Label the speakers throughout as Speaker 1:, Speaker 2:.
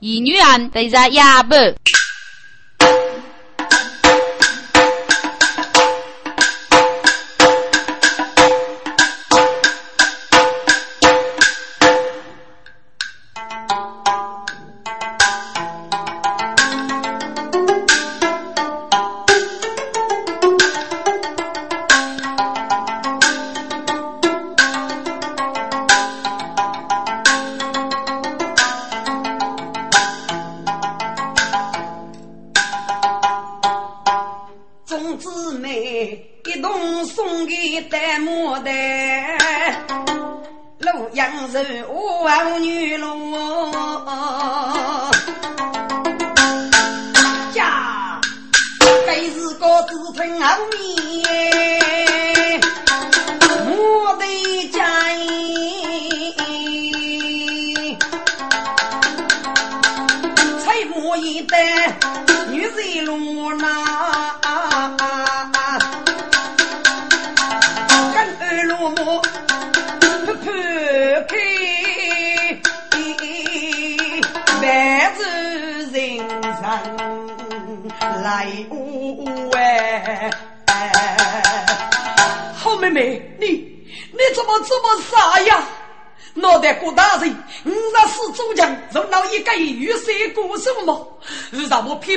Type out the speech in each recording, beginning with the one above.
Speaker 1: 一女人对着哑巴。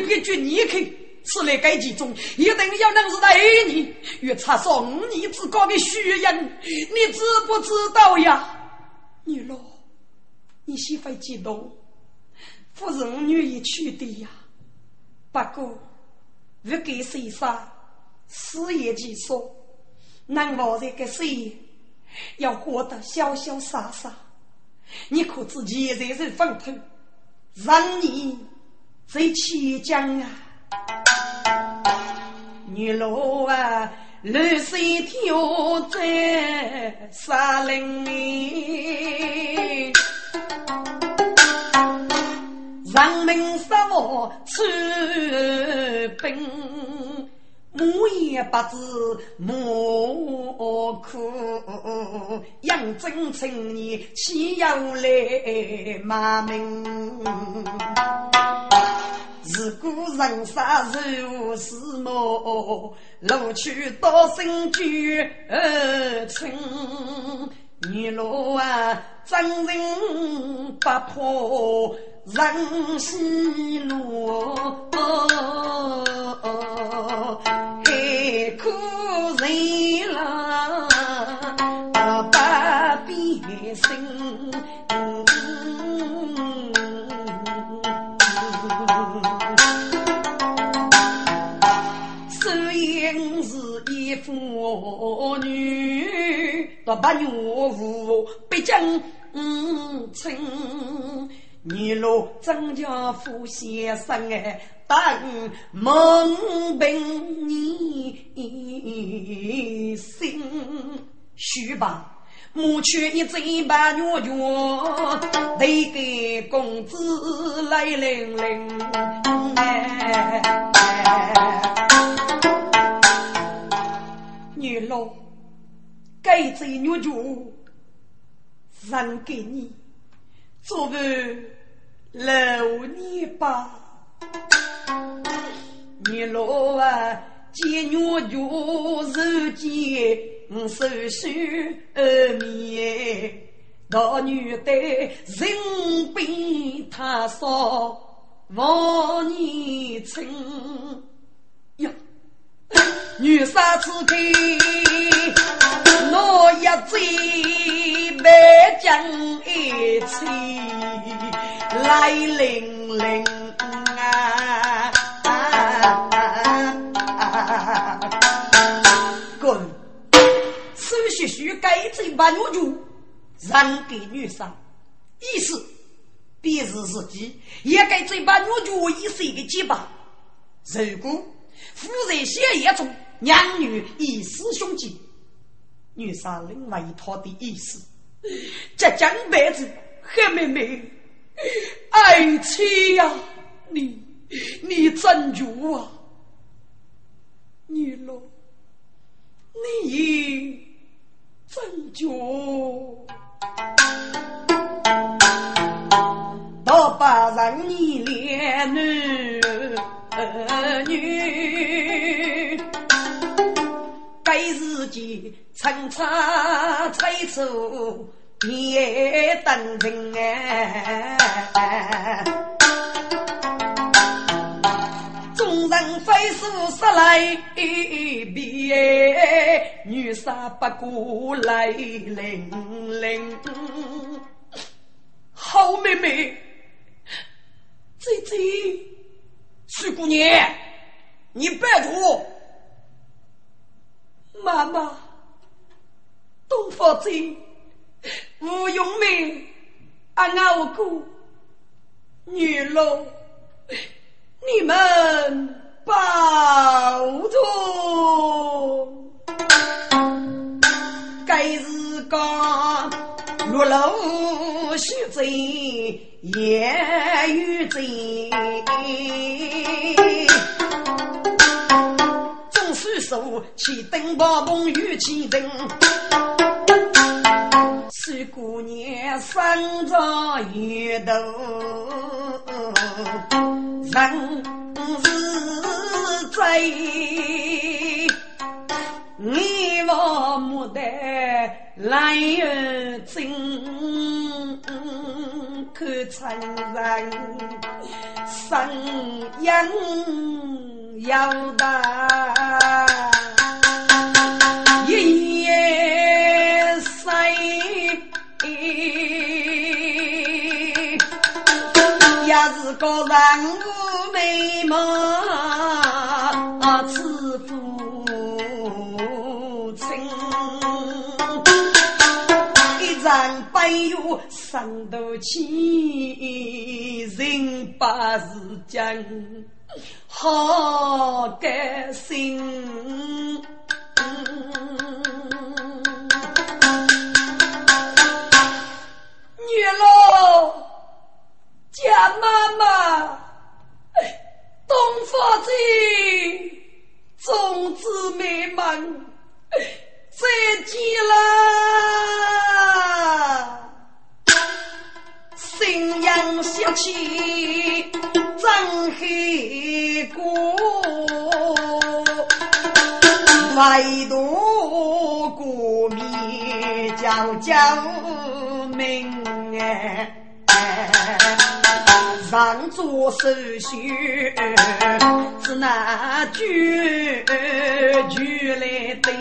Speaker 2: 偏偏就你看，此来该其中，一定要能是那你，与差少五年之高的虚人，你知不知道呀？女老，你媳妇激动，不是我愿意娶的呀。不过，不给谁杀，事业结束，难忘这个谁，要活得潇潇洒洒。你可知现在是风头，让你。在七江啊，女路啊，绿水跳在沙林里，人民生活出兵。我也不知莫苦，养尊成年岂有来骂名？自古人生如是么？路去多生聚情，女路啊，真人不破人西路。可人郎妇女，都不愿无毕竟亲。女路张家富先生哎。等蒙兵你心虚吧，母去一嘴把牛肉，得给公子来领领。女老，该这牛肉让给你，作为老你吧。你老啊，见牛角肉见手心面，大女的人比他少，望你亲。女杀此刻，我一醉白将一起来领领啊！滚！此学须该罪把女主让给女生，意思便是自己也该罪把女主一生的结巴。如果夫人血液中两女以死兄弟，女生另外一套的意思，这江辈子黑妹妹，爱妻呀，你你真主啊！女罗，你真绝，到把让你连女女，该日记层层催促你等人哎。众人飞速杀来比，女杀不过来零零。好妹妹，姐姐，徐姑娘，你别住。妈妈，东方子，吴永梅，阿我姑，女龙。你们保重。该日刚落楼许贼，夜雨贼，手起灯把梦与情人。是姑娘身着月头。人是贼，你我莫得来儿真，可承认生养要大，一夜谁？也是个人物美貌，似父亲。一张白玉生得起，人把是讲好甘心。女老。家妈妈，东方子，种子美满，再见啦！新阳小气真黑过，唯独过面叫叫名哎。上座手续，只那句句来对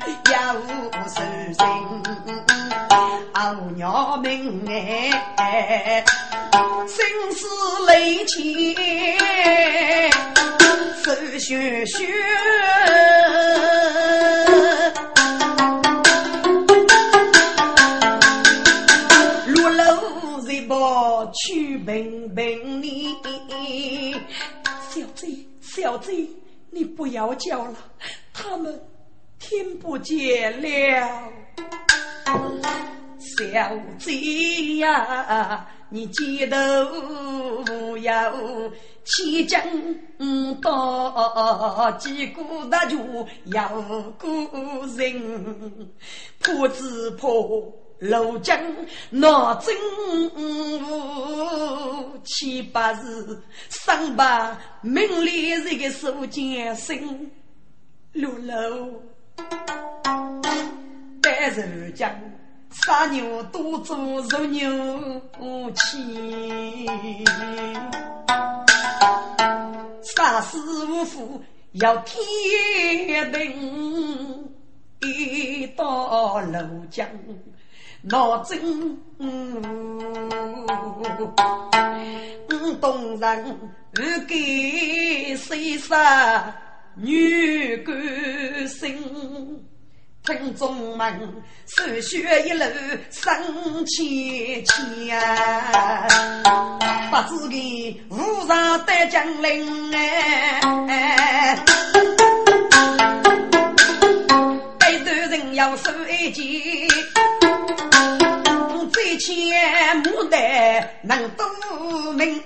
Speaker 2: 付也无手心，阿娘们哎，心思累切，手续续。去问问你，小贼，小贼，你不要叫了，他们听不见了。小贼呀，你记得要起将到几股大就要过人，破只破。庐江闹真武，七八日三把名利人个手剑生六楼，白日江杀牛多做肉牛气，杀死无父要天定，一到庐江。闹真，东人给谁杀女官心？听众们，手血一路生千千，不知的无上得将领哎，背头人要受一击。最前牡丹能多明，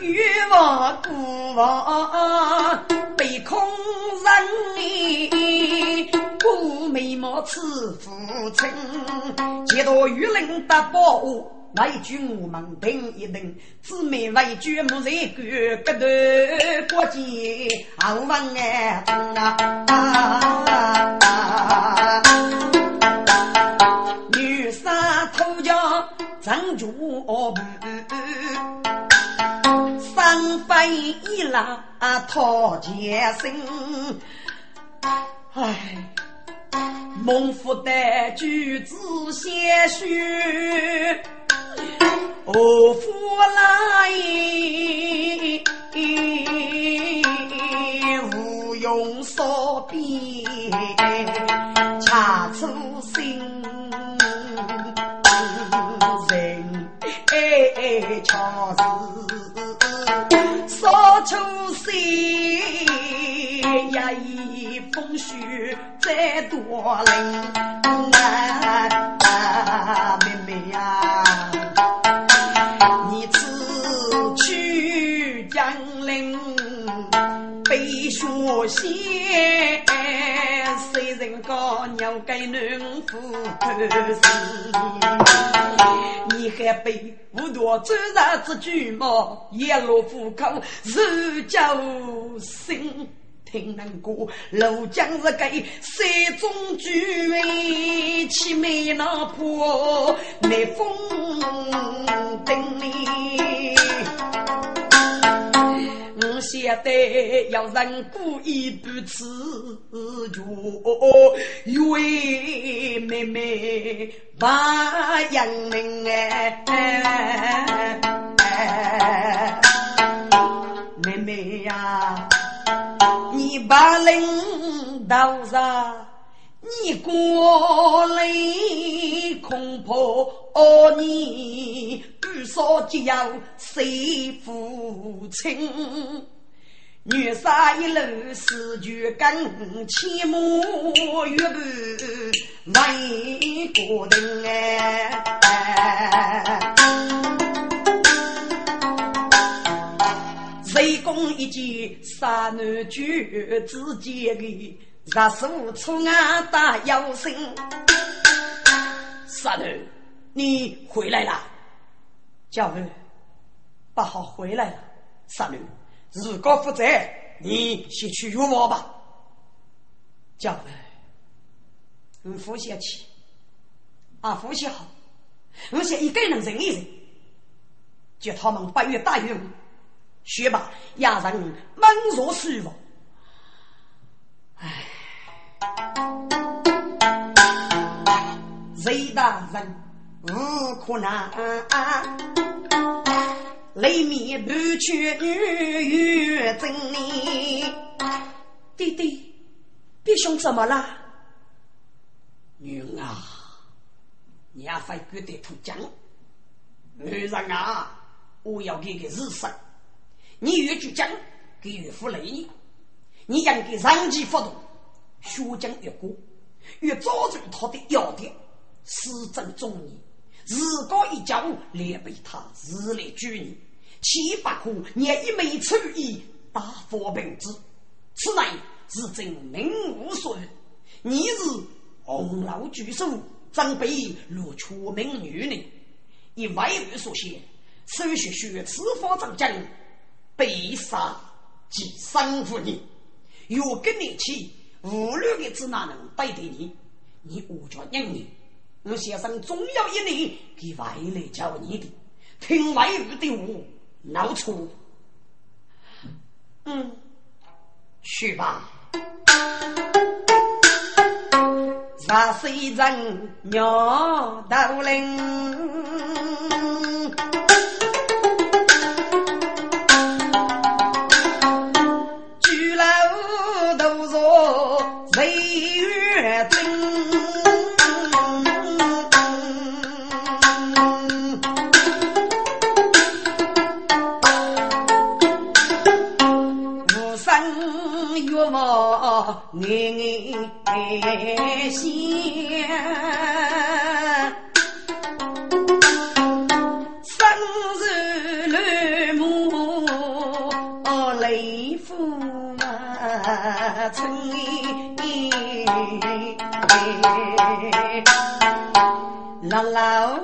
Speaker 2: 欲望孤王被空人，孤眉毛似父亲，几多玉林大宝那一句我们等一等，姊妹为句木在个个头过节好问哎啊！女杀头家张住步，三飞一拉讨前生，唉。孟夫的句子写序，何夫来？无用所比，恰出心人哎，恰是出心呀！一风雪再多冷，妹妹呀，你此去江陵背雪鞋，谁人高鸟给农夫偷你还背不多走日子巨毛，一路虎口如叫心。听人歌，庐江是个山中居，凄美那坡，美风灯里。我晓得要人故意不吃酒，为妹妹把杨明哎，妹妹呀。你把领导上，你过来恐怕哦，你不说就要谁父亲？女杀一路四句跟千母月半为国人哎。雷公一剑杀男绝之间的杀手出啊打妖神，杀头，你回来了，教父，不好回来了，杀头，如果不在，你先去约我吧，教父，我呼吸气，啊呼吸好，我想一个人忍一忍，叫他们八月大雨。学吧，压人满若舒服。谁大人无可难，雷面不缺女有真理。弟弟，弟兄怎么了？女儿啊，你要会觉得土讲。女人啊，我要给个日生。你越举将，给越富累你；你应该上级发动，血将越过，越抓住他的要点，施政忠义。日高一家连被他日来拘你，岂不可念一枚出意，大发平之？此乃是真名无所有。你是红楼举手，准备如出名女呢？以外语所写，手学学此方长将。被杀即生乎你，若跟你去，无论的子哪能对待你？你我叫认你，我先生总要一年给外来教你的，听外语的我，闹错。嗯，去吧。十岁人鸟头灵。爱香，生日绿幕雷府春老老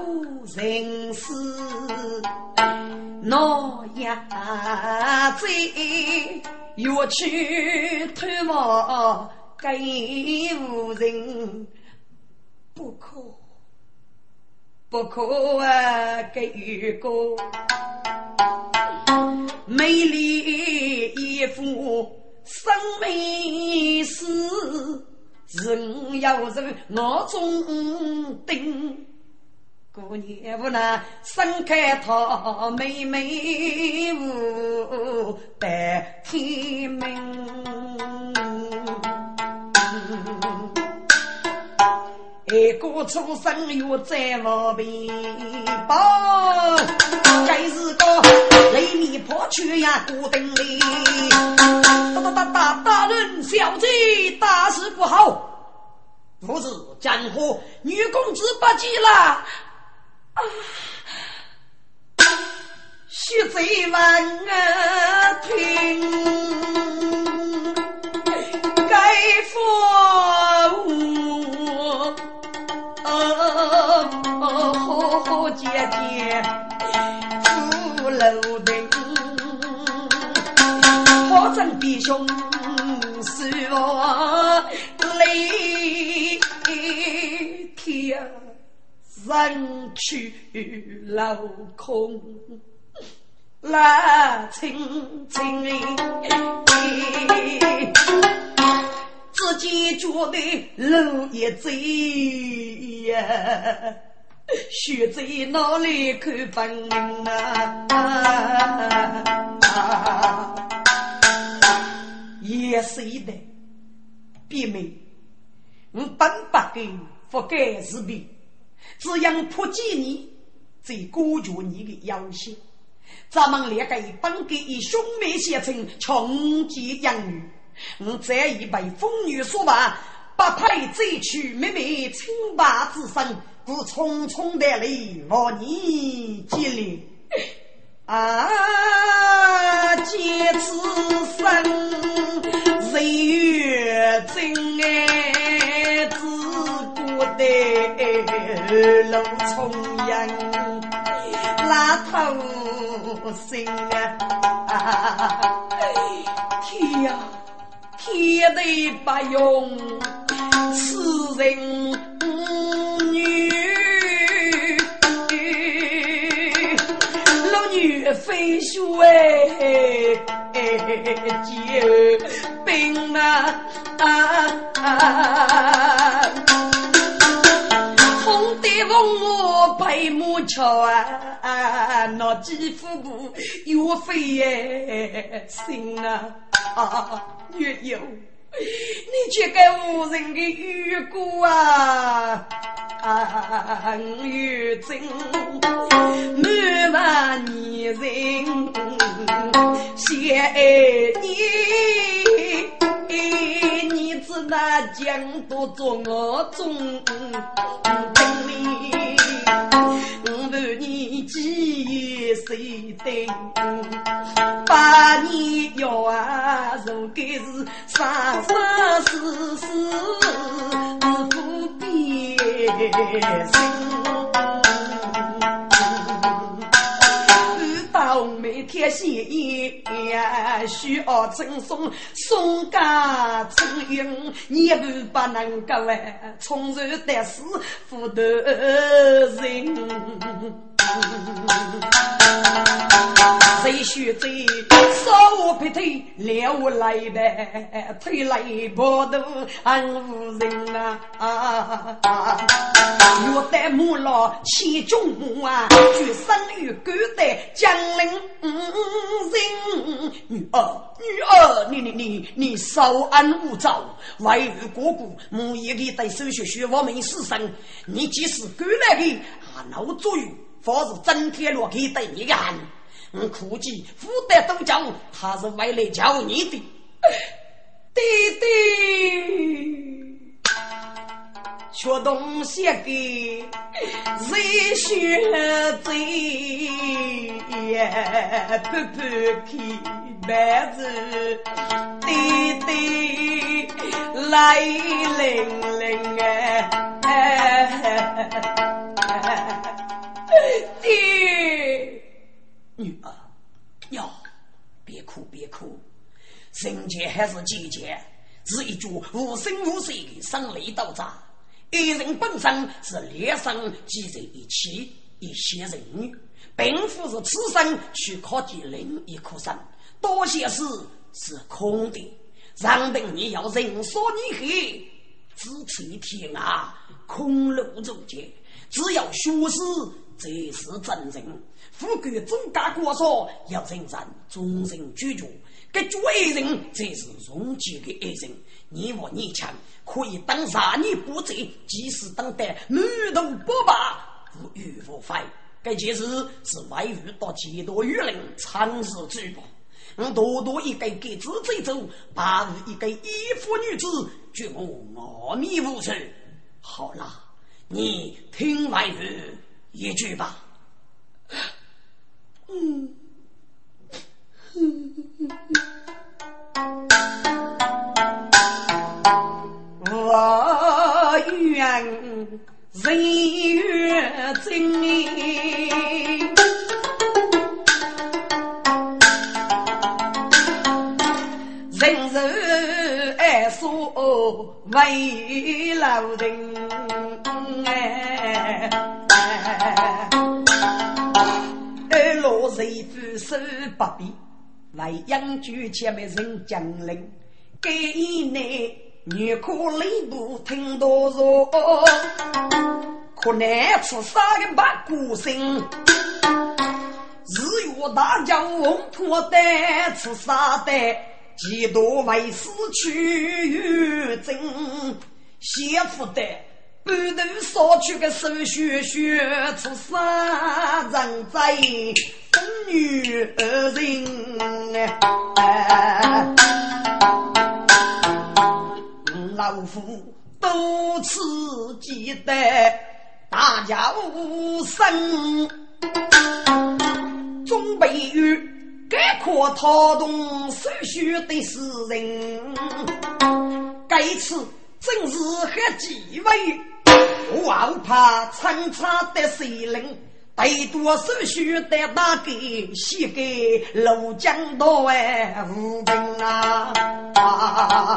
Speaker 2: 人世诺亚在，欲去探望给无人，不可不可啊！给个美丽一幅生命史，人要人我中定。姑娘无奈，盛开桃，妹妹无待天明。一个出生又在我边，报，该是个雷米破去呀，孤灯里。哒哒哒哒大人小姐，大事不好！夫子江湖女公子不急了。啊！徐贼万啊听，该佛我，好好姐姐出楼顶，好生弟兄是我泪天。人去楼空，来清清自己觉得路也窄呀，学在哪里看本领啊？也是的，别妹，我本不该不该是的。只因破解你，在孤绝你的要求。咱们两个本该以兄妹相称，穷极养育。我这一辈风雨所败，不配再娶妹妹清白之身，故匆匆的来和你结连。啊，结此生，岁月真爱的。路重阳，拉头心啊！天呀，天地不容，此人女，老女非学结冰啊！风我白木桥啊，那几副布又飞心啊，月有，你却给无人的雨过啊，月真满万年人谢爱你。你知那江都做我中本领，我问你几岁的？把你要啊，如该是生生世世是不变心。一天谢衣，需要赠送送家赠云，你不不能够哎，从容得势负得人。谁学这少劈腿，撩来呗，推来跑都安无人呐。若得母老千中母啊，举生于古代江陵人。女儿，女儿，你你你你稍安勿躁，外遇过故，母爷的对手学学我们死生，你即使赶来的啊，老作于。或是整天落去对你干，我估计福德都教，他是为了教你的，弟弟，学东西的热血醉，不不去白子，弟弟来灵灵哎。爹，女儿，哟，别哭别哭，人间还是姐姐，是一句无声无息的生离道渣。一人本身是连生积在一起，一些人，并不是此生去靠的另一颗生，多些事是空的。让等你要人说你黑，只吹天啊，空路中间。只要学识这是真人。富贵总家国说要承认众人居住，这绝人才是终极的爱人。你我你强，可以当杀你不贼，即使当得满头不罢，无欲无悔。这件事是外遇到几多舆论常事举报。我多多一个给子追走，八日一个依附女子，绝我阿弥无存。好了，你听外语一句吧。嗯，我愿人月真。为老人哎，二老媳妇手不比，为养猪前面人将领，给你女可泪不听多说，可难吃啥个八股心，日月大将翁脱单吃啥的。几多为死去征，媳妇的半途烧去个手血血出杀人在女人老夫多次记得大家无声，总被遇。该可掏动手续的是人，该次正是很机会，我怕参差的谁人，得多手续的那个写给陆江道哎无凭啊！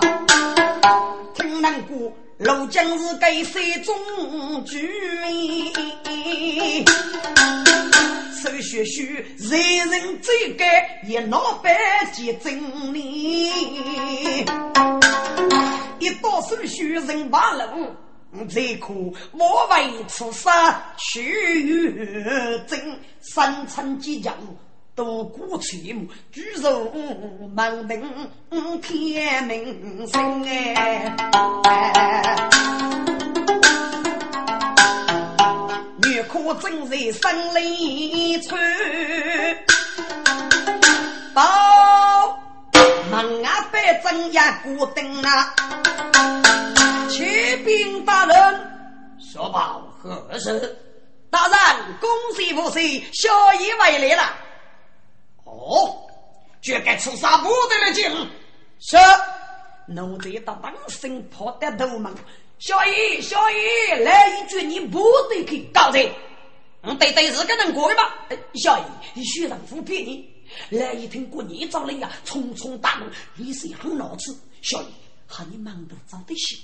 Speaker 2: 听难过，陆江是该山中居民。手续续，人人最该一脑百结真理。一到手续人八路，这可莫为出杀去真。三寸金甲，多过垂目，举手满登天明星哎。可正在生里穿，到门外摆正呀古灯啊，启禀大人，说报何事？大人，恭喜不喜，小爷回来了。哦，就该出杀部队的劲。是，奴才到当身破的头门。小姨，小姨，来一句，你不得去告人。嗯，对对，是个人过吧？小姨，徐让夫骗你。来一听过年早了呀，匆匆大怒，你是很老子。小姨，和你忙得早得些。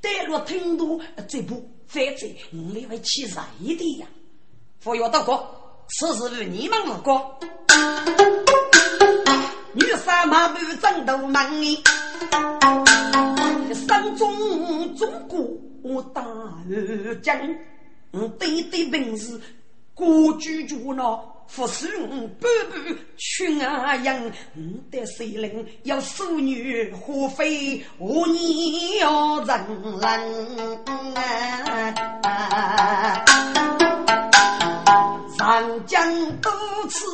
Speaker 2: 待若听到这部，反正你会气热一点呀。服药大哥，此事与你们无关。女杀马步正头忙呢。山中中国大二将，对对本事过居住呢，服侍我半半群啊样，我的谁人要淑女何非我你要人啊？长江多次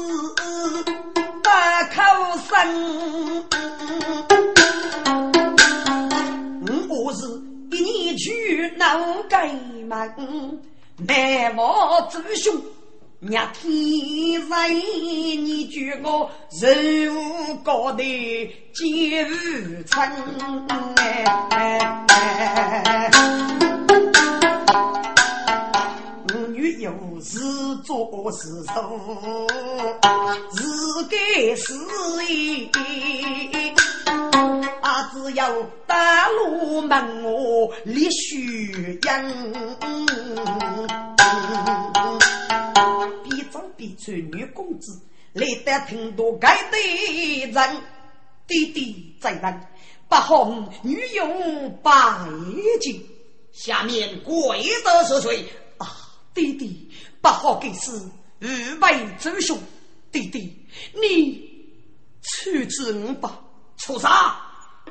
Speaker 2: 大口声。一年去闹改门，难忘祖兄日天在，你举我人高头见无称。我女有
Speaker 3: 是做是错，是该是义。啊，只要大路门我立虚阳，必长必穿女公子，来得挺多该的人，弟弟在人，不红女用白金。
Speaker 2: 下面跪的是谁？
Speaker 3: 啊，弟弟，不好给事，预备周雄。弟弟，你处置我吧。
Speaker 2: 畜生，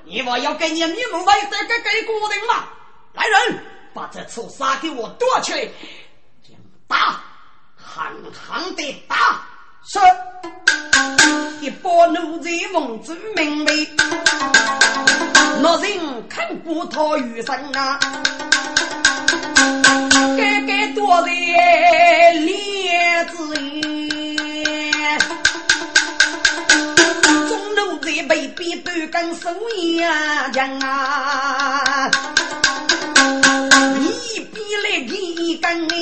Speaker 2: 你我要给你你们为这个给国人吗？来人，把这畜生给我夺起来，打，狠狠的打。
Speaker 3: 是，一把怒在蒙住明眉，那人看过他余生啊。该该多在烈子烟，中奴才被逼半根手呀将啊！一逼来一根，此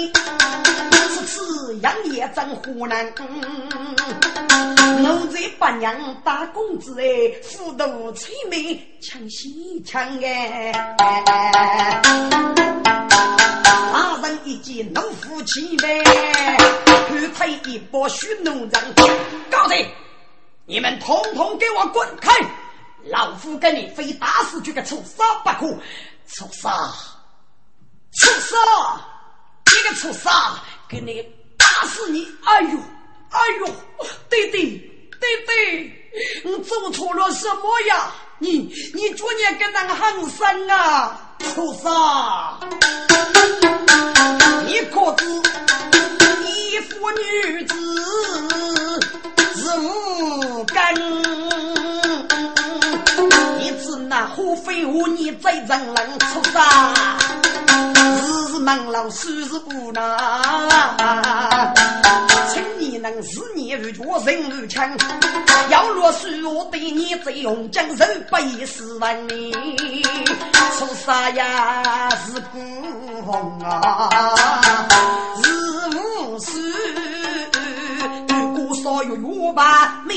Speaker 3: 养也真湖南。奴才八娘打工子哎，富都催眉抢西抢哎。大人一见怒夫起来，后退一步许农人。
Speaker 2: 高子，你们统统给我滚开！老夫跟你非打死这个畜生不可！畜生，畜生，这个畜生，给你打死你！
Speaker 3: 哎呦！哎呦，弟弟，弟弟，你做错了什么呀？你你昨天跟那个喊声啊，
Speaker 2: 畜生！你可知一夫女子是无根？你知那虎非虎，你最人能畜生！门老师是不能，请你能是你如脚人如枪，要若是我对你最用将手不以死问你，出啥呀是孤红啊，是无事。少有月把美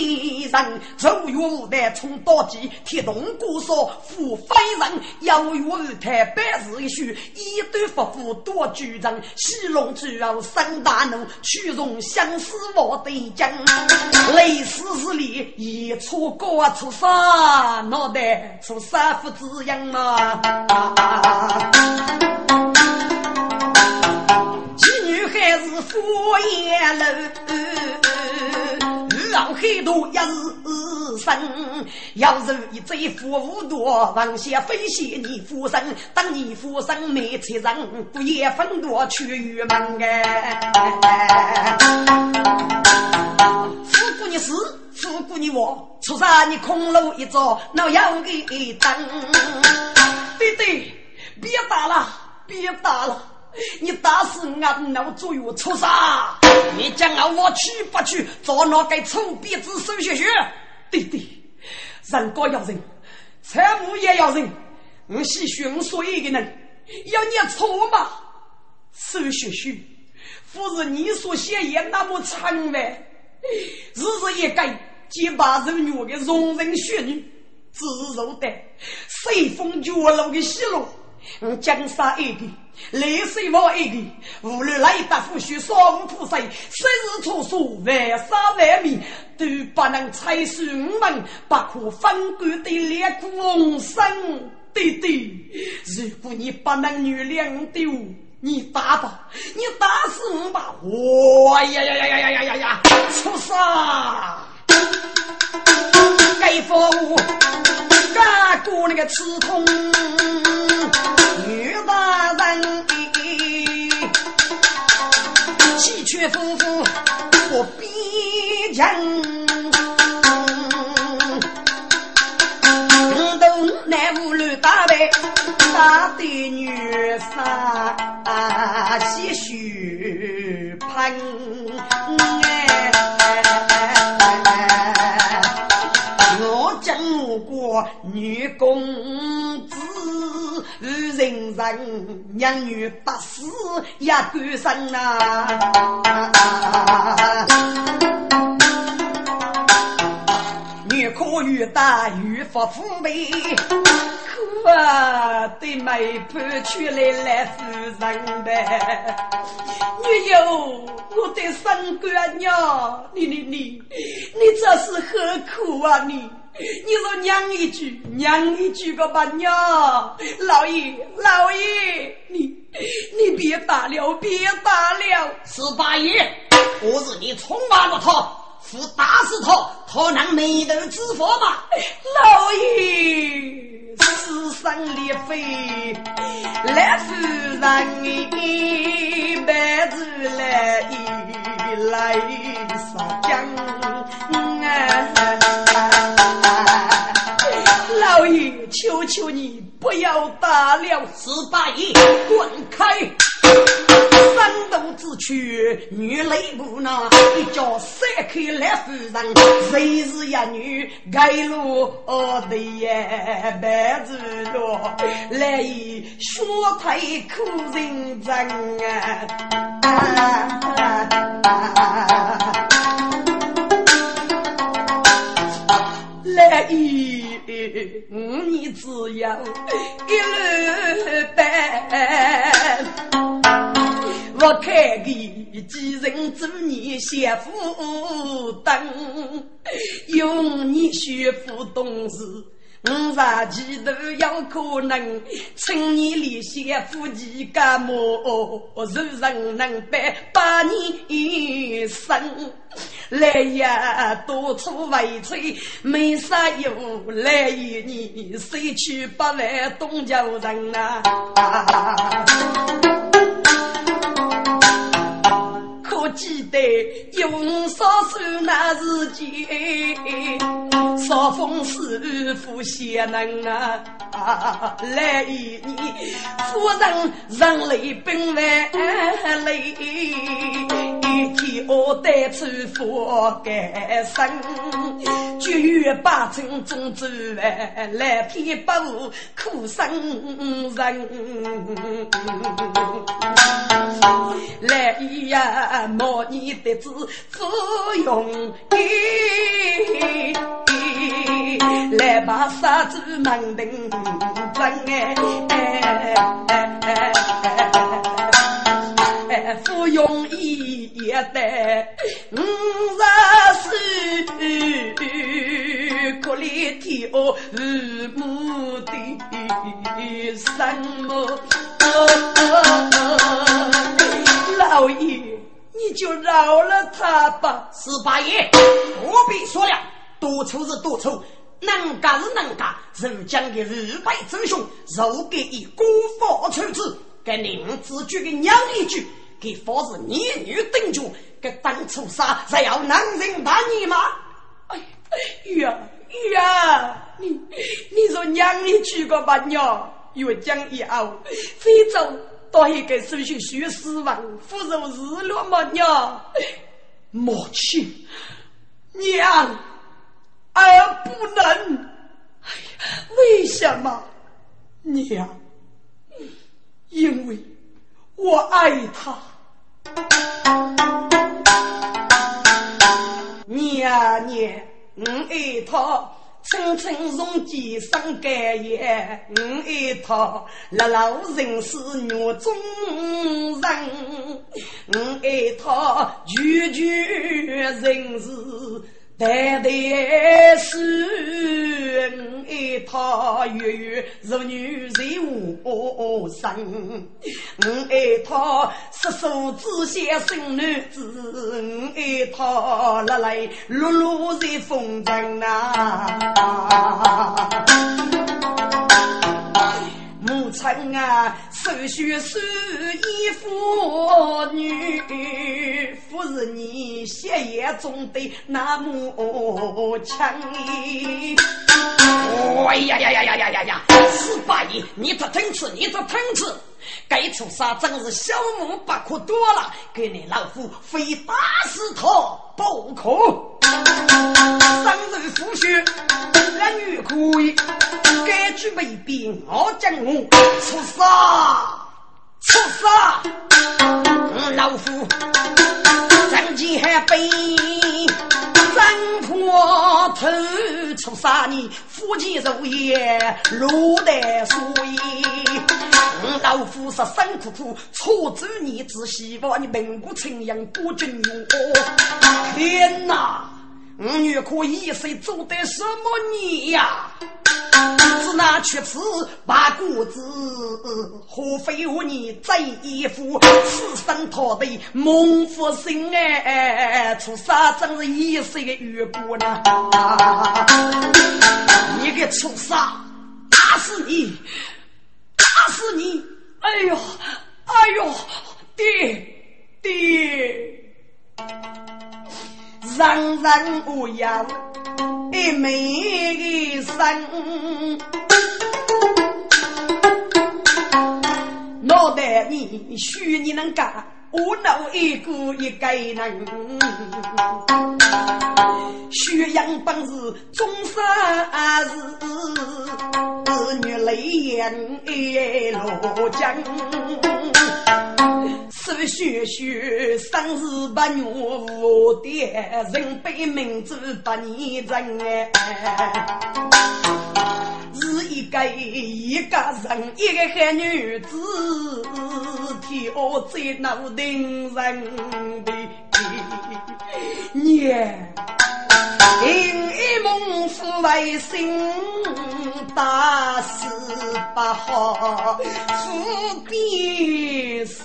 Speaker 2: 人，走月舞台冲刀剑，铁铜鼓梢扶飞人，有月舞台百日一宿，一对夫妇多举人，西龙之后生大怒，曲荣相思莫对将，泪丝丝里一出高出杀，脑袋出杀父子样嘛。妓女还是敷衍了。上海多一日生，要是一贼富无多，王先非谢你夫生，当你夫生没财人，不也分多去玉门哎。富过你死，富过你活，出杀你空楼一座，那要给等。弟弟，别打了，别打了。你打死俺老左右出啥？你讲我去不去？找那个臭鼻子收学学？对对，人高要人，财务也要人。我是训所有的人，要你错吗？收学学，不是你所写也那么长呗？日日一改，结巴肉肉的容人血女，自肉的随风绝路的戏路，我江山一地。泪水往一滴，无论来得夫婿少无菩萨，生日处数万杀万灭，都不能拆除我们不可分割的两股红生。弟弟，如果你不能原谅我，你打吧，你打死我吧！哇呀呀呀呀呀呀呀呀！畜生！该放我，该过那个刺痛。女大人，喜鹊夫不必讲，五东南无乱打扮，打的女杀些许喷女公子。无人人，娘女不死也敢生啊！女可与大与夫夫辈，苦啊！对妹判出来来夫人呗。女友，我的三官娘，你你你，你这是何苦啊你？你说娘一句，娘一句个吧娘，老爷老爷，你你别打了，别打了，
Speaker 3: 十八爷，我是你宠完了他，不打死他，他能没得之佛吗？
Speaker 2: 老爷，死生裂肺来夫人，一辈子来来杀将。老爷，求求你不要打了
Speaker 3: 十八爷，滚开！
Speaker 2: 三斗之躯，女泪不拿，一脚三开来夫人，谁是一女盖路的也白子罗，来一说太苦人憎啊！来一五年只有一路半，我开个几人做你媳妇等，用你学妇懂事。五十几都有可能，趁你立下夫妻干么？如人能办把你生，来呀多出为催，没啥用，来与你谁去百万东家人呐？我记得用少手那时间，少风师傅贤能啊，来与你夫人人泪奔万里，一天我带出佛盖身，九月八春中走来，来天不苦生人，来呀！莫你得知芙蓉衣，来把杀猪门庭真哎，芙蓉衣也得五十岁，可怜天哦，父母的什么？老爷。你就饶了他吧，
Speaker 3: 十八爷，何必说了，多处是多处，能干是能干，人将的日败之凶，若给以孤法处置，给宁子举个娘一句，给佛子逆女定住，给当初杀还要男人打你吗？
Speaker 2: 哎呀呀，你你说娘一句个吧娘，越讲越傲，非洲。到一个手续需死亡，不如日落么娘？
Speaker 3: 母亲，
Speaker 2: 娘，儿不能。哎呀，为什么？娘，因为我爱他。娘娘，我爱他。层层容几生改业，我爱他；老老人是女中人，我爱他；句句人是。代代是爱他，月月如女人我生。我爱他，十数之先生男子。我爱他，来来露露在风尘呐。母亲啊，手续是一妇女，不是你血液中的那么强。
Speaker 3: 哎呀呀呀呀呀呀呀！十八爷，你这疼吃，你这疼吃，该出杀真是小目不可多了，给你老夫非打死他不可。
Speaker 2: 生人夫婿。男女可以，该举未必我将我出杀，出杀，老夫张金还背。三我头出杀你，夫妻如也落得水。老夫是辛苦苦，错走你只希望你名不称扬多尊荣。天哪！我女可以谁做的什么孽呀？只拿去吃八谷子，何非我你再一副此生讨的孟夫生哎？出啥真是一岁的缘故呢？你个畜生，打死你！打死你！哎呦，哎呦，爹爹！人人不要一美的身，脑袋你许你能干，我脑一个一个人，宣扬本事终生是女泪眼落江。是学学生日八月五的人被名字把你认哎，是一个一个人一个黑女子，挑最脑顶人的念。因一梦父为心，大事不好父必生。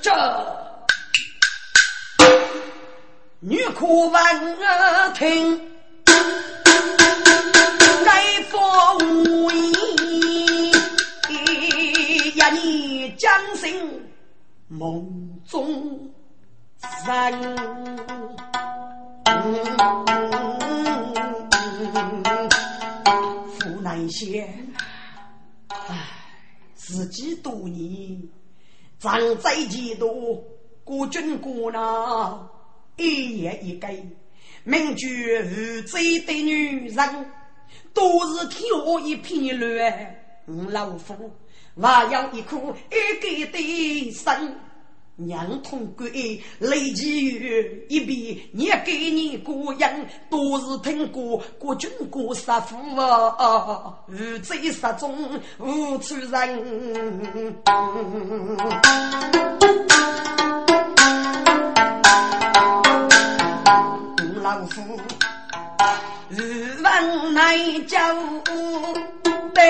Speaker 2: 这女可闻听，该佛无疑，呀你将心。梦中人，嗯南县，唉，自己多年，长在几多，孤军孤囊，一言一句，名句无罪的女人，都是挑一片乱，老夫。还要一颗一个的心，娘痛鬼累积于一边，也给你过人，都是听过国军过杀父啊，无罪杀中无处人。老夫日问来叫。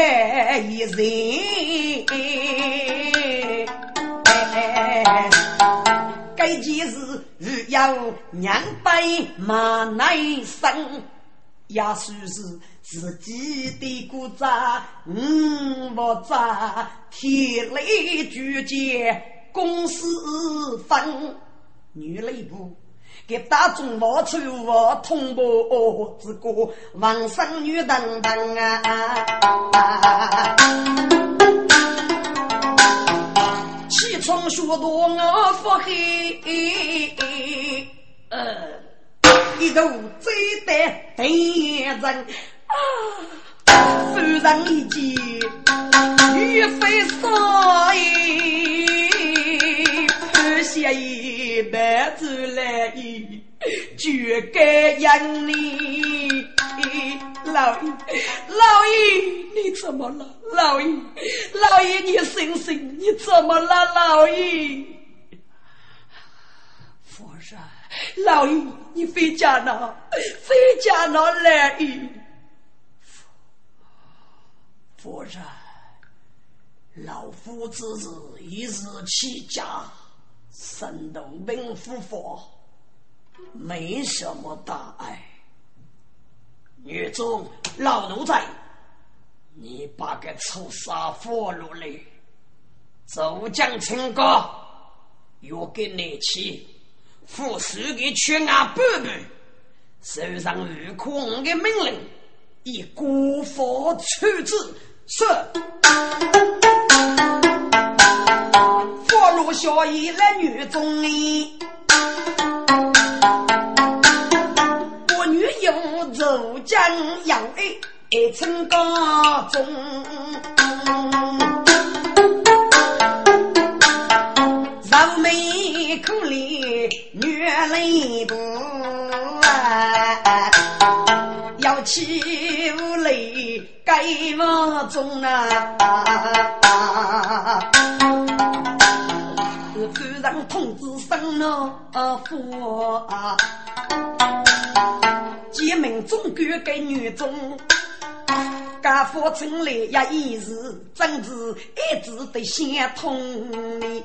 Speaker 2: 百人，该件事日要娘辈马来生，也算是自己的骨子，嗯，不咋天雷聚结公私分，女雷部。给大众冒出我通报之歌，王生女等等啊！起床学多我腹黑，呃，一头嘴的对人啊，夫人一见欲飞沙一下一。辈子来意，绝该养你。老爷，老爷，你怎么了？老爷，老爷，你醒醒，你怎么了？老爷，夫人，老爷，你回家了？回家了？来意，夫人，老夫之日一日起家。山东兵夫妇没什么大碍。女中老奴在，你把个臭杀放落来，走将成哥要给你妻付书给全安伯伯，手上无可我的命令，以国法处置。是。小姨来女中哎，我女有柔江杨哎，爱称高中。柔眉可怜女泪不，要起无泪该往中。啊夫人通知生老夫啊！结命总归给女中，家父村里也一时争执，一直得相通哩。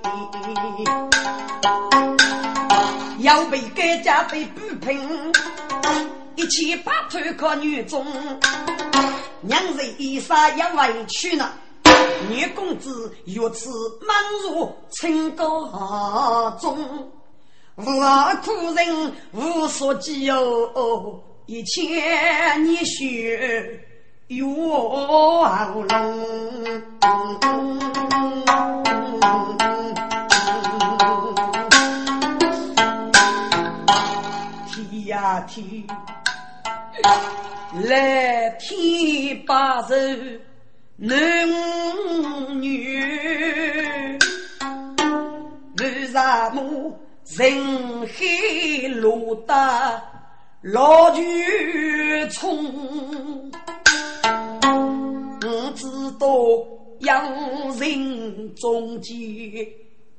Speaker 2: 要被改嫁被不平，一千八头靠女中，娘子衣裳也委屈呢。女公子如此满入清高中，无苦人无所寄哦。一千年雪月龙，天呀天，来天把人男女，为什么人海路大？老君冲，我知道养人中间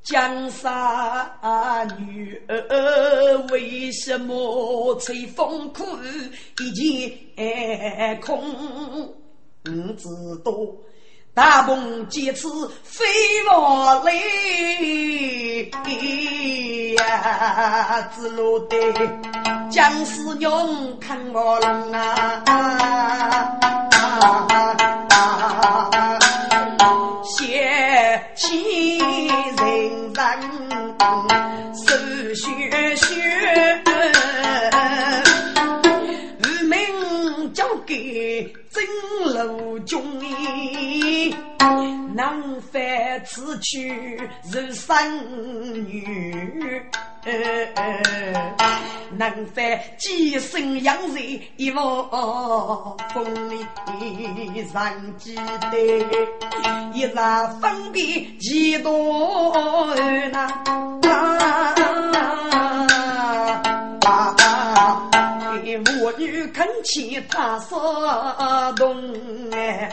Speaker 2: 江山女儿，为什么吹风苦一件空？五子多，大鹏展翅飞万里呀！只落得僵尸娘看我龙啊！能犯此去如生女，能犯几生养人一窝风里人记得，一日分别几多难。我女恳切他所动哎，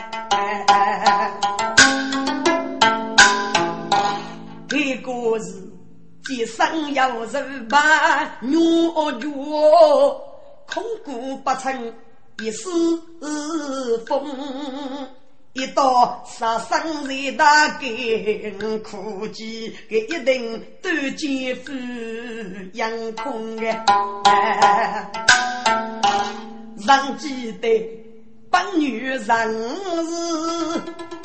Speaker 2: 这个是今生要人把女眷，空谷不成一丝风。一到杀生日大给苦计，给一定都见富阳空哎，人记得本女人是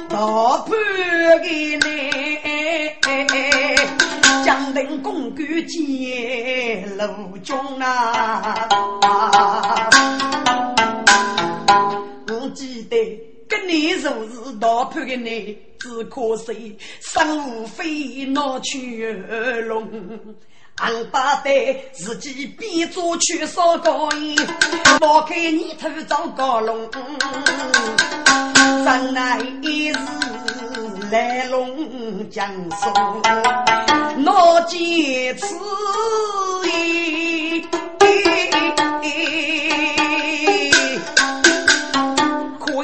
Speaker 2: 大判的呢，江陵公馆见陆中啊，我记得。跟你如是大判的你，只可惜生无非闹去龙。俺把得自己变做去烧高烟，抛开泥头找高龙。真乃一日来龙江苏，闹见此意。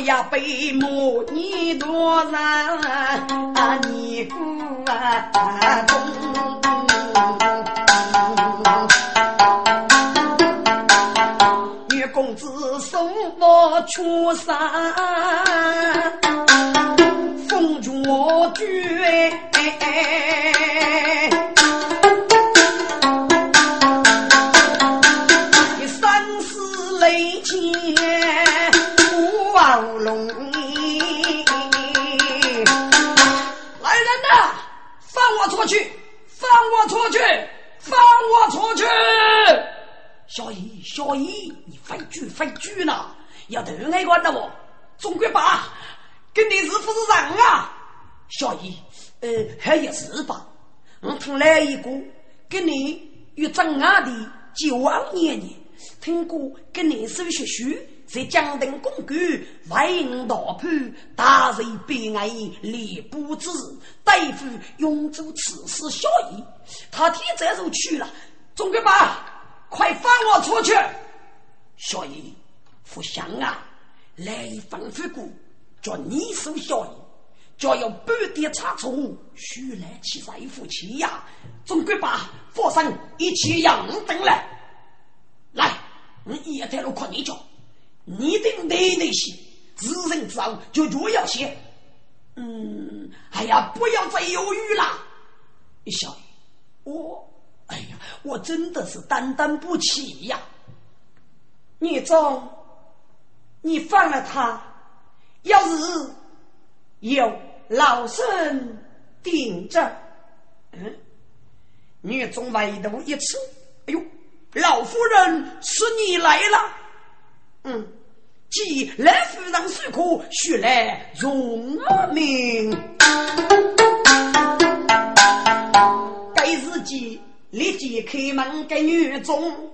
Speaker 2: 呀，被母你多难，你不懂。女我出山风中我追你三四雷劫不忘容易来人呐放我出去放我出去放我出去小姨小姨你犯居犯居了要得那个的不？总归吧，跟你是不是人啊？小姨，呃，还也是吧。我听来一个跟你与张阿的交往年年，听过跟你手学书，在江登公馆为五大判，大人悲哀，礼不知，对付永州刺史小姨，他天再入去了，总管把快放我出去！小姨，福相啊，来放复古，叫你受效益，叫有半点差错，须来起在夫妻呀！总归把佛生一起养等来，来，你一带路靠你叫。你的内内心，自人之后就就要写。嗯，哎呀，不要再犹豫了。一笑，我，哎呀，我真的是担当不起呀。聂总，你放了他，要是有老身顶着，嗯，聂总眉头一蹙，哎呦，老夫人是你来了。嗯，既来夫人诉苦，须来容命。该自己立即开门给女中，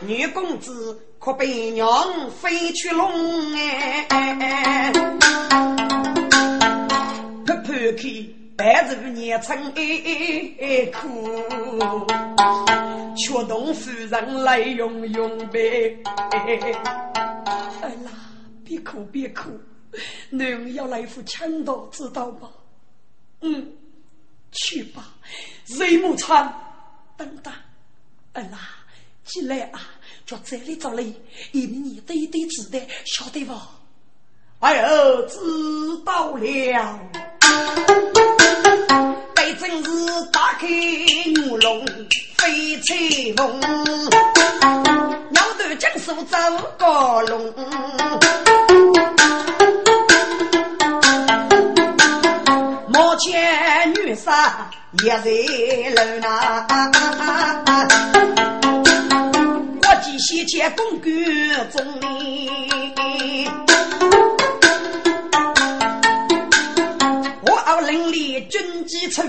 Speaker 2: 女公子可被娘飞去笼哎，拍拍开。白日年成哀苦，却动夫人来用用呗。哎啦，别哭别哭，娘要来副枪刀，知道吗？嗯，去吧，瑞木川，等等。哎啦，进来啊，就这里这里，一米你对对子的，晓得不？哎呦，知道了。该真是打开牛笼飞彩凤，鸟断江苏走高龙，前女杀也在楼那，国际先前公举中哩。领里军机处，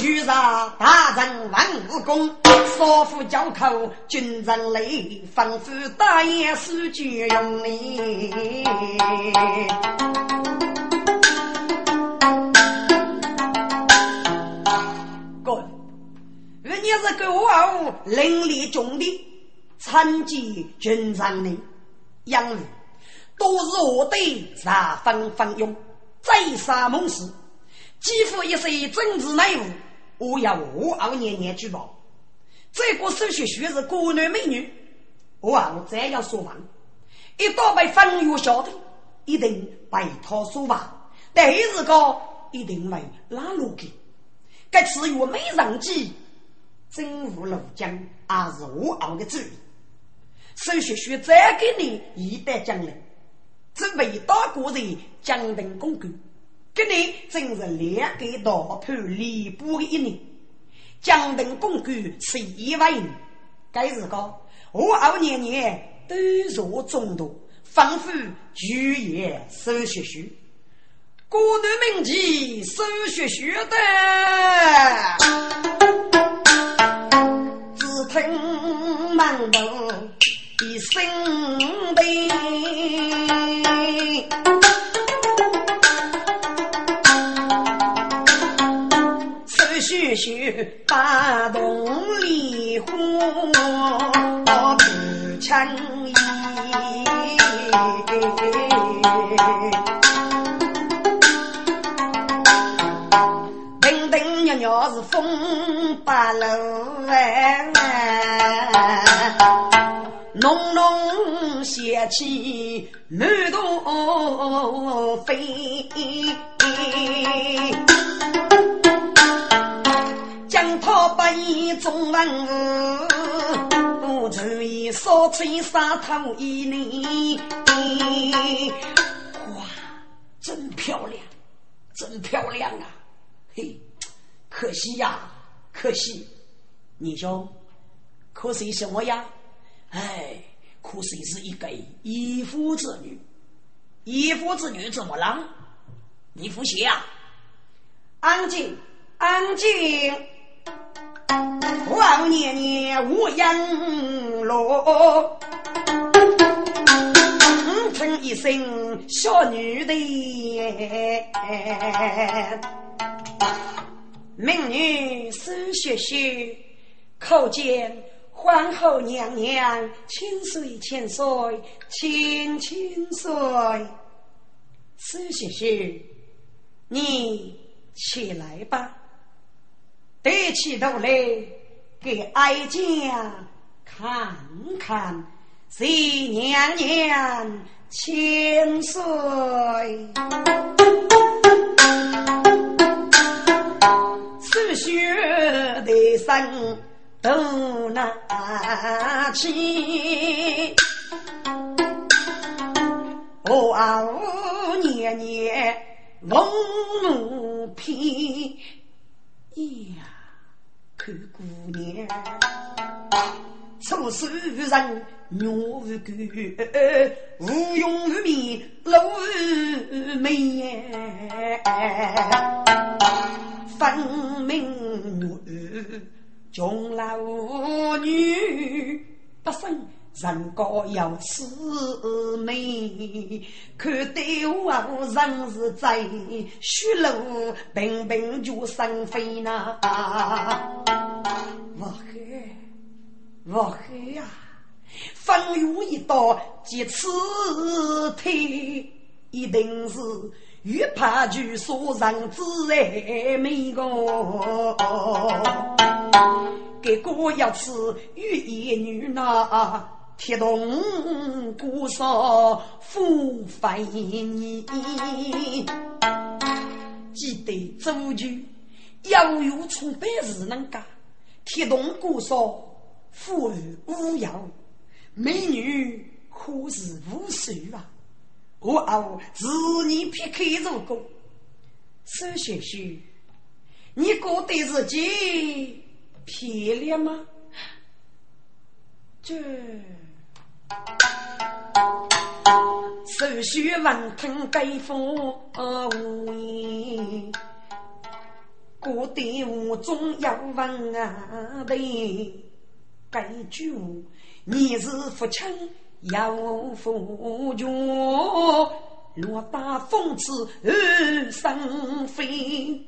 Speaker 2: 遇上大人万武功，少妇交口军人泪，吩咐大爷书记用哩。哥，人家是个我领里兄弟，参见军人的养育，都是我的十分分用，再杀猛士。几乎一些政治内务，我要我二年年举报。这个手学学是国男美女，我二再要说话，一到被方月晓得，一定被他说话。但是个一定会拉路给。该次月没人记，政务路江还是我二的主意。手学学再给你一代将领，准备大国人江登公关。今年正是两个大判礼部的一年，江登公举是一万人。该日个我二年年都若中毒，仿佛举业收学学，孤单名气收学学的，只听门头一生悲。徐徐把动梨花不轻易，等等娘娘是风把路哎，浓浓邪气满肚飞。八一中文武，注意少吹沙头一年。哇，真漂亮，真漂亮啊！嘿，可惜呀，可惜，你说，可惜什么呀？哎，可惜是一个义父之女，义父之女怎么了？你服气啊？安静，安静。万年年无烟落，称一声小女的，民女手学学，可见皇后娘娘千岁千岁千千岁。手学学，你起来吧，抬起头来给哀家看看。谢娘娘千岁，四血的生都拿起，我五年年龙奴皮呀，看姑娘，出世人。女无垢，无用无名，老无美，分明女，穷老女，不生人高有此美，看得我人是在血路平平就生飞呐，我黑，我黑呀！风雨一到，即此退，一定是越怕就说人自然美个。给哥要吃玉叶女呐，铁铜鼓烧富肥你，记得周句，要有从百日能干，铁铜鼓烧富裕无恙。美女可是无数啊！我傲是你撇开如果，苏学学，你觉得自己漂亮吗？这苏学闻听该风无言，觉得我总要问啊的该句。你是父亲有夫君，落大风刺二生飞。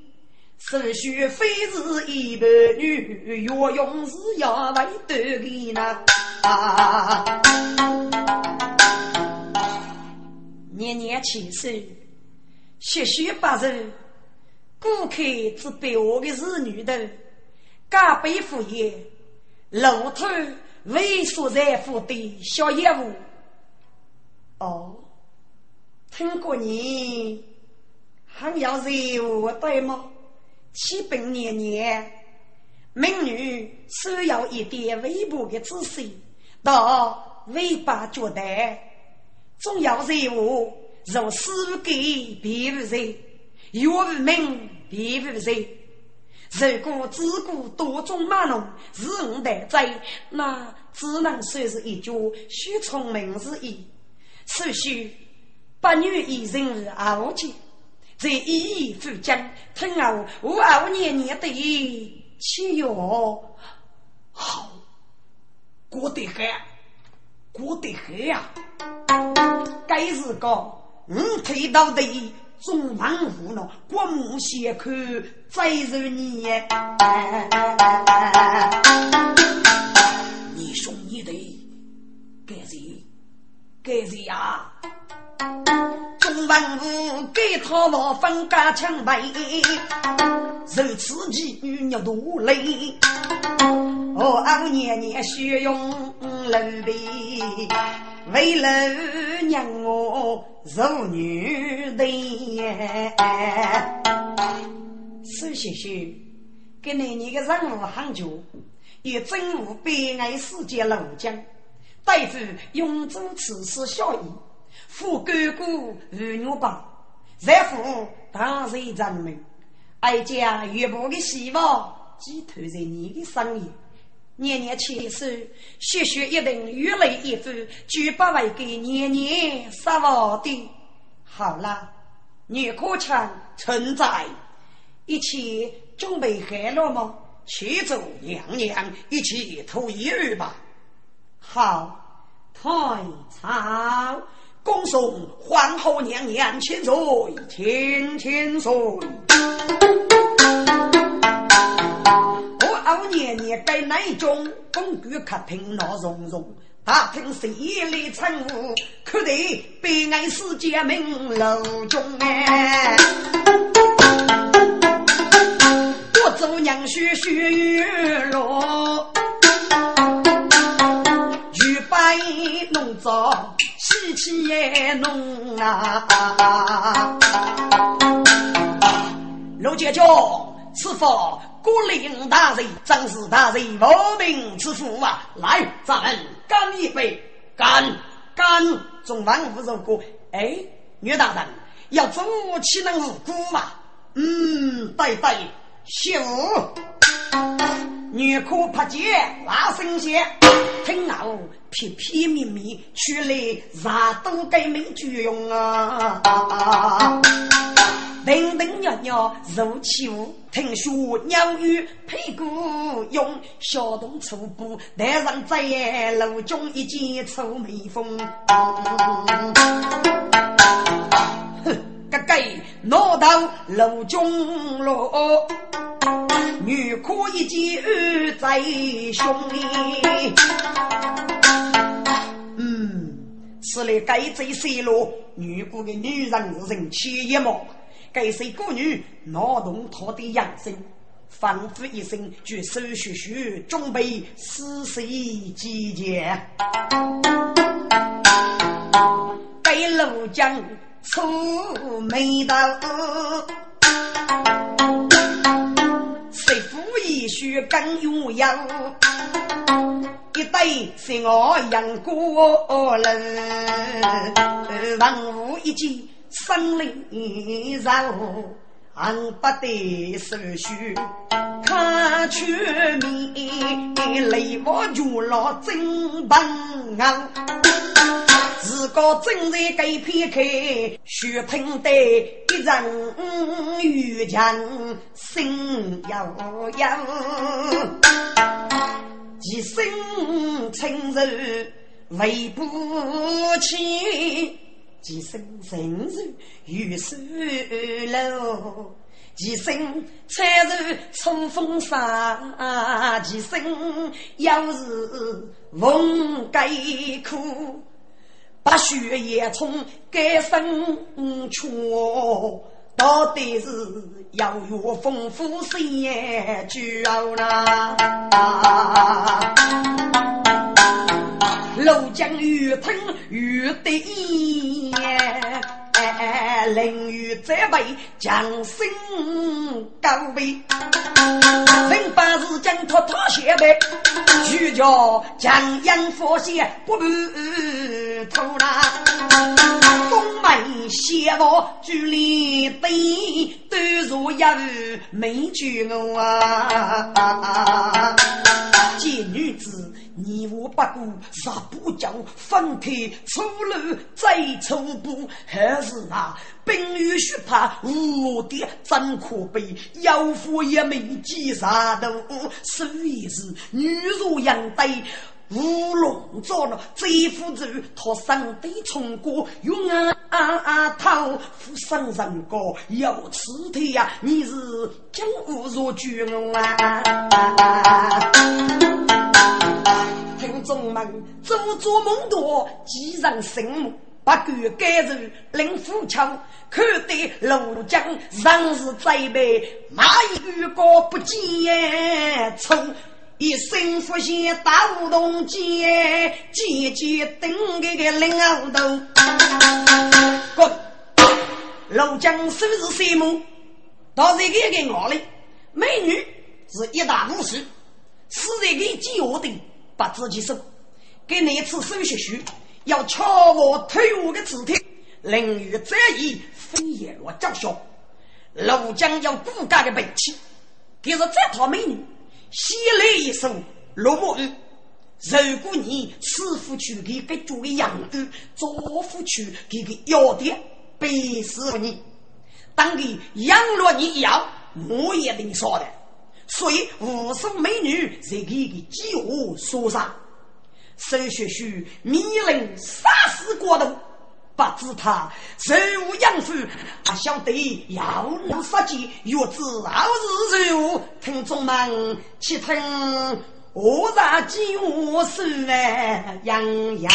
Speaker 2: 是须非是一般女，若用是要为得的呢。年年七岁，学学八人，顾客只被我的是女的，加倍副业，露头。为所在乎的小业务，哦，听过你还要业务对吗？启本年年，美女需要一点微薄的知识，到尾巴觉得重要任务，如四给别人，有无名别无人。如果自古多种马龙是我的在，那只能算是一句虚聪明之意。所需八女一人而傲气，在一意富江，听我五二年年的七月好，过得很，过得很呀。该是个五推到的。中王府呢，刮目相看，再受你。你兄你的，该谁？该谁呀？中王府给他老分家枪败，受此妓女虐多累。我二年年学用楼壁。为了娘我做女的，苏学学，给你你的任务很久，也政务悲哀世界老将，对付永州此事效益，副哥哥如牛宝，然后当谁人民，哀家越部的希望寄托在你的身上。年年牵手，血血一定，雨泪一番，绝不会给年年失望的。好了，女可强存在，一起准备好了吗？去走娘娘，一起脱衣吧。好，太朝恭送皇后娘娘千岁千千岁。我二年年该内中，公举客厅闹融融，大厅是一里晨雾，可得悲哀世界名楼中哎。我做娘婿婿玉罗，玉白弄早。喜气也浓啊！陆家将，此佛国令大人、张氏大人无名之父啊！来，咱们干一杯，干干！众万无如故。哎，岳大人要做岂能无辜嘛？嗯，对对，秀。女可拍肩拉神仙，听后皮皮咪咪出来啥都给没作用啊！叮叮鸟鸟入起舞，听说鸟语配鼓用，小童粗布带上在楼中一见臭美风。哼，个个闹到楼中了。女可一见在胸里，嗯，此类该贼泄露，女姑的女人人气一毛，该谁孤女劳动她的养生，仿佛一生举手续续准备死死集结，该楼将出眉刀。谁夫一须更拥有，一对是我养过人，万物一见生灵肉，恨不得手续看全面，泪我如落真笨硬。自个正在给片开，血喷的一人遇见心悠悠，一生情人为不起，一生情人遇水楼，一身才如冲锋沙，一生要是逢该苦。把血液从肝生出，到底是要有丰富些酒啦。楼江越吞越得意。淋雨这位将心高位，人把是将他他写背，徐家将阳佛写不露头啦，东门邪魔距离对，都如一日美酒啊，见女子。你我不顾杀不将，分开出路再出步，还是那冰雨雪怕无敌真可悲，有福也没几杀头，所以是女如羊对。乌龙做了这副咒，他上对冲过，用啊啊啊头扶上人高，有此体呀，你是江湖若巨龙啊！听众们，做做梦多，既然醒目，不管该人令富强，可得庐江仍是在背，马遇过不见从。一生福险大梧桐街，姐姐等个个领后头。滚！龙江收拾山木，到这个个我里，美女是一大故事，是这个计划的把自己收。给那次收学书，要敲我退伍的字体，淋雨再意，非也我教学。龙江要骨干的背气，给是这套美女。先来一首《落寞雨》，如果你师傅去给给做个养鱼，左夫去给个要的，白师傅你，当给养了你要，我也给你说的。所以无数美女在给个计划说上，手学学迷人杀死过度，不知他受养父，啊晓得要能杀鸡，月子好日如听众们去听。我在鸡窝是来洋洋。